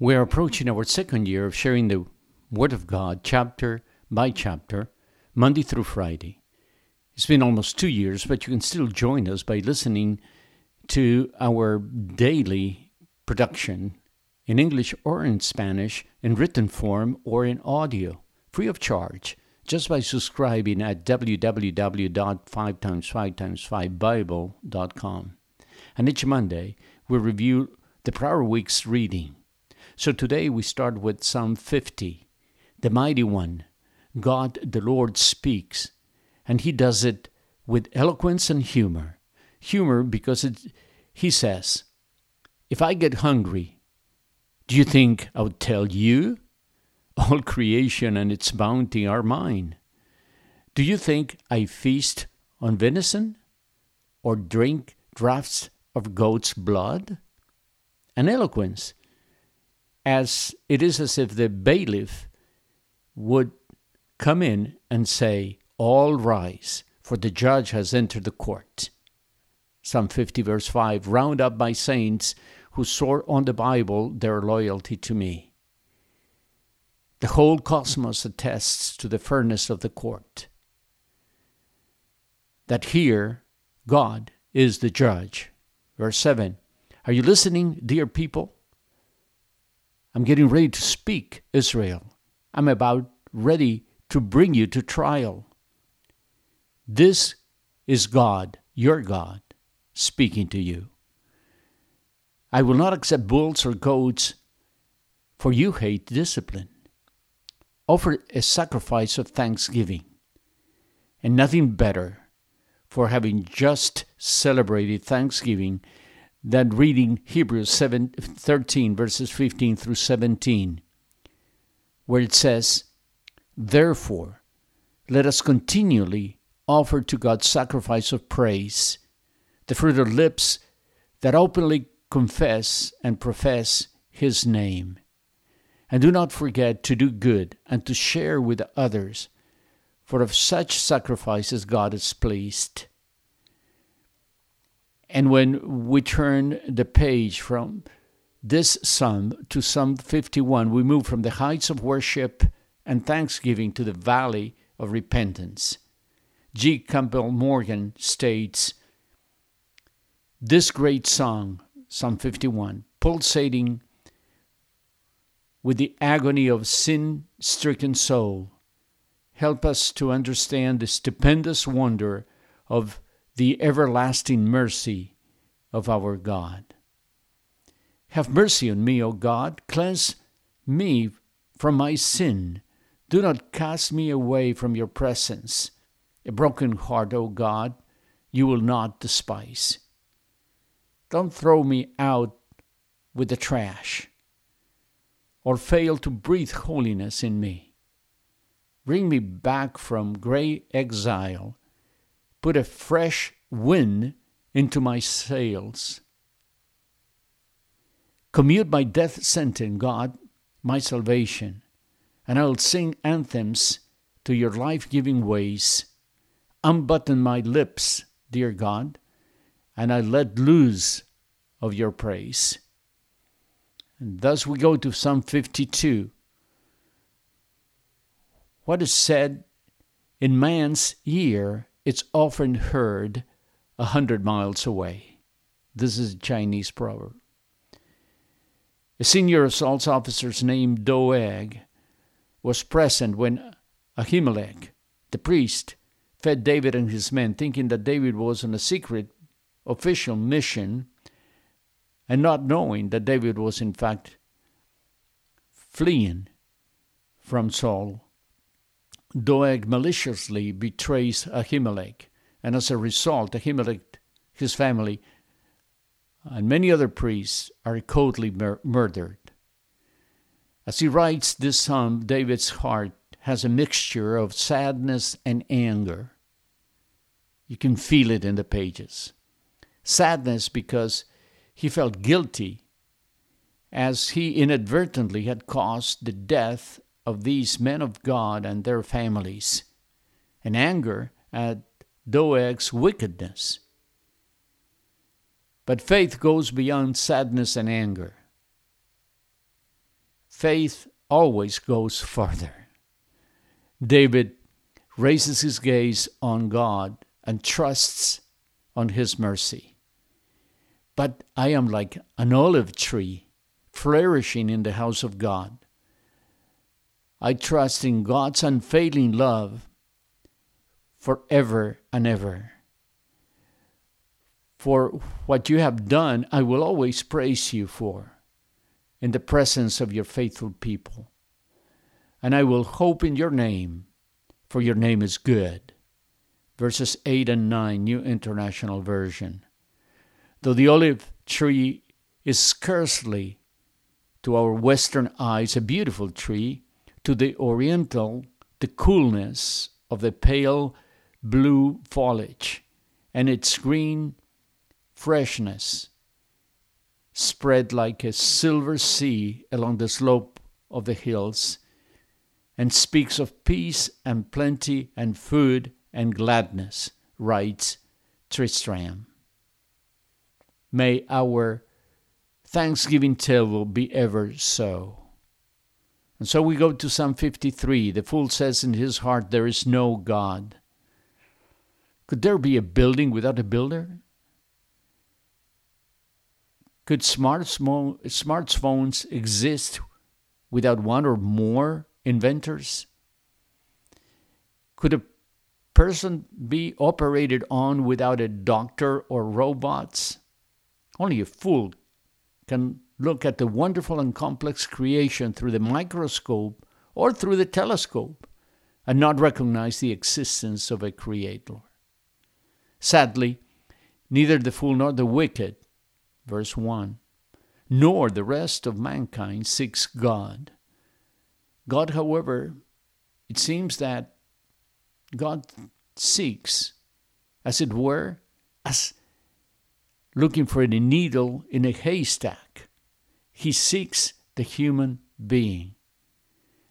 We're approaching our second year of sharing the Word of God chapter by chapter, Monday through Friday. It's been almost two years, but you can still join us by listening to our daily production in English or in Spanish, in written form or in audio, free of charge, just by subscribing at www.5x5x5bible.com. And each Monday, we review the prior week's reading. So today we start with Psalm 50, the mighty one. God the Lord speaks, and he does it with eloquence and humor. Humor because it, he says, If I get hungry, do you think I would tell you? All creation and its bounty are mine. Do you think I feast on venison or drink draughts of goat's blood? And eloquence as it is as if the bailiff would come in and say, All rise, for the judge has entered the court. Psalm 50, verse 5 Round up my saints who swore on the Bible their loyalty to me. The whole cosmos attests to the fairness of the court. That here, God is the judge. Verse 7 Are you listening, dear people? I'm getting ready to speak, Israel. I'm about ready to bring you to trial. This is God, your God, speaking to you. I will not accept bulls or goats, for you hate discipline. Offer a sacrifice of thanksgiving, and nothing better for having just celebrated Thanksgiving than reading Hebrews 7, 13, verses 15 through 17, where it says, Therefore, let us continually offer to God sacrifice of praise, the fruit of lips that openly confess and profess His name. And do not forget to do good and to share with others, for of such sacrifices God is pleased. And when we turn the page from this psalm to Psalm 51, we move from the heights of worship and thanksgiving to the valley of repentance. G. Campbell Morgan states This great song, Psalm 51, pulsating with the agony of sin stricken soul, help us to understand the stupendous wonder of the everlasting mercy of our God. Have mercy on me, O God. Cleanse me from my sin. Do not cast me away from your presence. A broken heart, O God, you will not despise. Don't throw me out with the trash or fail to breathe holiness in me. Bring me back from gray exile put a fresh wind into my sails. Commute my death sentence, God, my salvation, and I'll sing anthems to your life giving ways. Unbutton my lips, dear God, and I let loose of your praise. And thus we go to Psalm 52. What is said in man's ear it's often heard a hundred miles away. This is a Chinese proverb. A senior assault officer named Doeg was present when Ahimelech, the priest, fed David and his men, thinking that David was on a secret official mission and not knowing that David was in fact fleeing from Saul Doeg maliciously betrays Ahimelech, and as a result, Ahimelech, his family, and many other priests are coldly mur- murdered. As he writes this psalm, David's heart has a mixture of sadness and anger. You can feel it in the pages. Sadness because he felt guilty as he inadvertently had caused the death of these men of God and their families, and anger at Doeg's wickedness. But faith goes beyond sadness and anger. faith always goes farther. David raises his gaze on God and trusts on his mercy. But I am like an olive tree flourishing in the house of God. I trust in God's unfailing love forever and ever. For what you have done, I will always praise you for in the presence of your faithful people. And I will hope in your name, for your name is good. Verses 8 and 9, New International Version. Though the olive tree is scarcely, to our Western eyes, a beautiful tree, to the Oriental, the coolness of the pale blue foliage and its green freshness spread like a silver sea along the slope of the hills, and speaks of peace and plenty and food and gladness, writes Tristram. May our Thanksgiving table be ever so. And so we go to Psalm 53. The fool says in his heart, There is no God. Could there be a building without a builder? Could smart smartphones exist without one or more inventors? Could a person be operated on without a doctor or robots? Only a fool can look at the wonderful and complex creation through the microscope or through the telescope and not recognize the existence of a creator. Sadly, neither the fool nor the wicked verse 1. Nor the rest of mankind seeks God. God, however, it seems that God seeks, as it were, as looking for a needle in a haystack. He seeks the human being.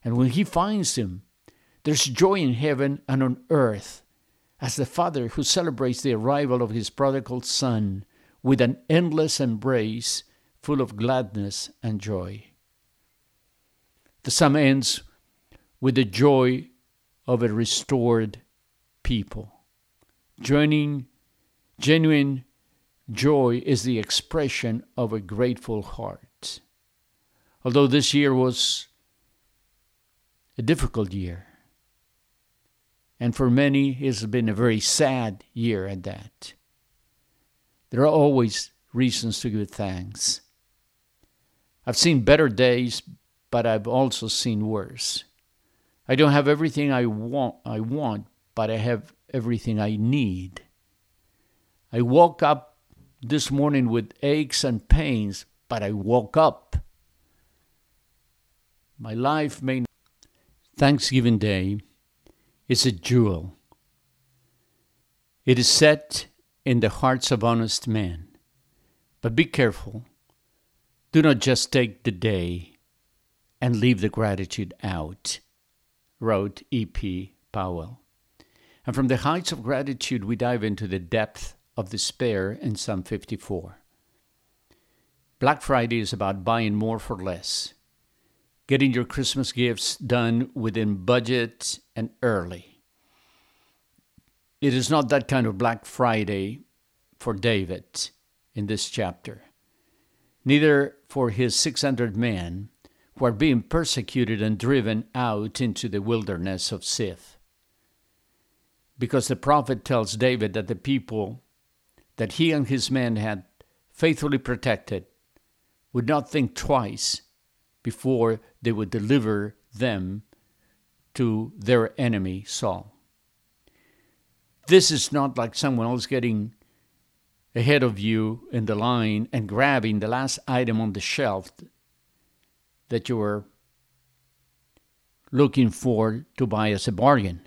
And when he finds him, there's joy in heaven and on earth, as the father who celebrates the arrival of his prodigal son with an endless embrace full of gladness and joy. The psalm ends with the joy of a restored people. Joining genuine joy is the expression of a grateful heart. Although this year was a difficult year, and for many it has been a very sad year at that. There are always reasons to give thanks. I've seen better days, but I've also seen worse. I don't have everything I want, I want, but I have everything I need. I woke up this morning with aches and pains, but I woke up. My life may Thanksgiving Day is a jewel. It is set in the hearts of honest men. But be careful. Do not just take the day and leave the gratitude out, wrote E.P. Powell. And from the heights of gratitude, we dive into the depth of despair in Psalm 54. Black Friday is about buying more for less, getting your Christmas gifts done within budget and early. It is not that kind of Black Friday for David in this chapter, neither for his 600 men who are being persecuted and driven out into the wilderness of Ziph. Because the prophet tells David that the people that he and his men had faithfully protected would not think twice before they would deliver them to their enemy Saul. This is not like someone else getting ahead of you in the line and grabbing the last item on the shelf that you were looking for to buy as a bargain.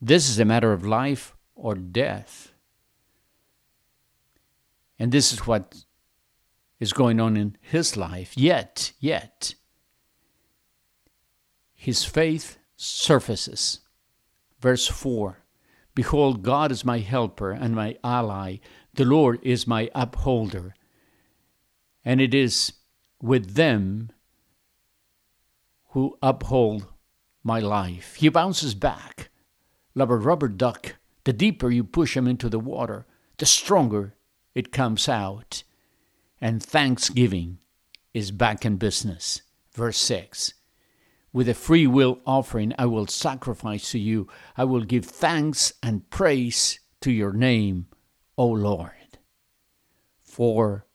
This is a matter of life or death. And this is what is going on in his life. Yet, yet, his faith surfaces. Verse 4 Behold, God is my helper and my ally. The Lord is my upholder. And it is with them who uphold my life. He bounces back like a rubber duck. The deeper you push him into the water, the stronger it comes out. And thanksgiving is back in business. Verse 6 With a free will offering, I will sacrifice to you. I will give thanks and praise to your name, O Lord. For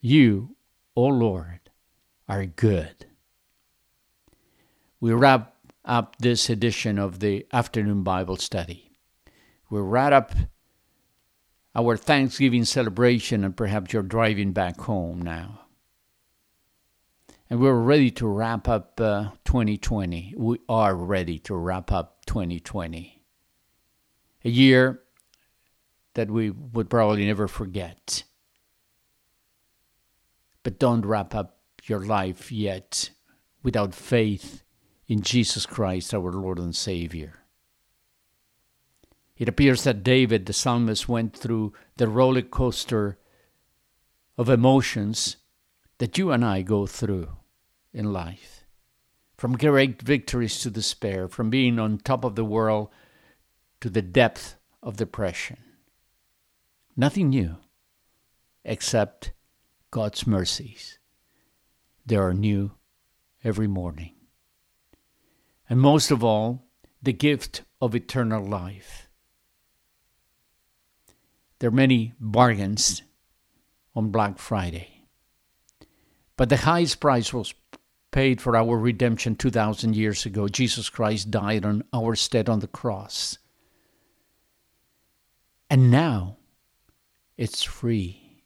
you, O Lord, are good. We wrap up this edition of the afternoon Bible study. We wrap up our Thanksgiving celebration, and perhaps you're driving back home now. And we're ready to wrap up uh, 2020. We are ready to wrap up 2020. A year that we would probably never forget. But don't wrap up your life yet without faith in Jesus Christ, our Lord and Savior. It appears that David, the psalmist, went through the roller coaster of emotions that you and I go through in life. From great victories to despair, from being on top of the world to the depth of depression. Nothing new except God's mercies. They are new every morning. And most of all, the gift of eternal life. There are many bargains on Black Friday, but the highest price was paid for our redemption 2,000 years ago. Jesus Christ died on our stead on the cross. And now, it's free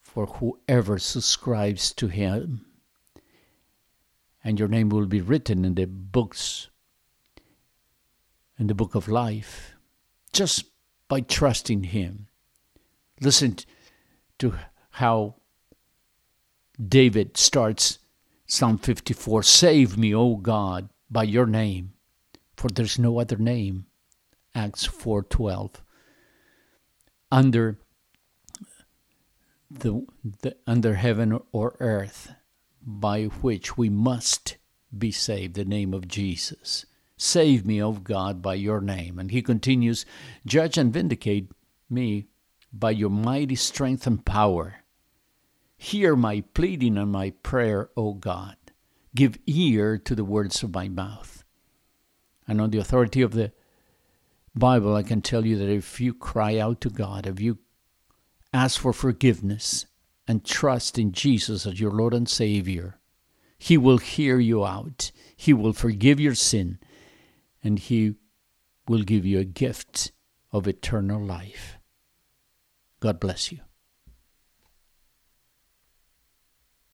for whoever subscribes to Him. And your name will be written in the books, in the book of life, just by trusting Him. Listen to how David starts Psalm 54 Save me, O God, by your name, for there's no other name. Acts 4:12 under the, the under heaven or earth by which we must be saved the name of Jesus save me o God by your name. And he continues judge and vindicate me by your mighty strength and power. Hear my pleading and my prayer o God. Give ear to the words of my mouth. And on the authority of the Bible, I can tell you that if you cry out to God, if you ask for forgiveness and trust in Jesus as your Lord and Savior, He will hear you out. He will forgive your sin, and He will give you a gift of eternal life. God bless you.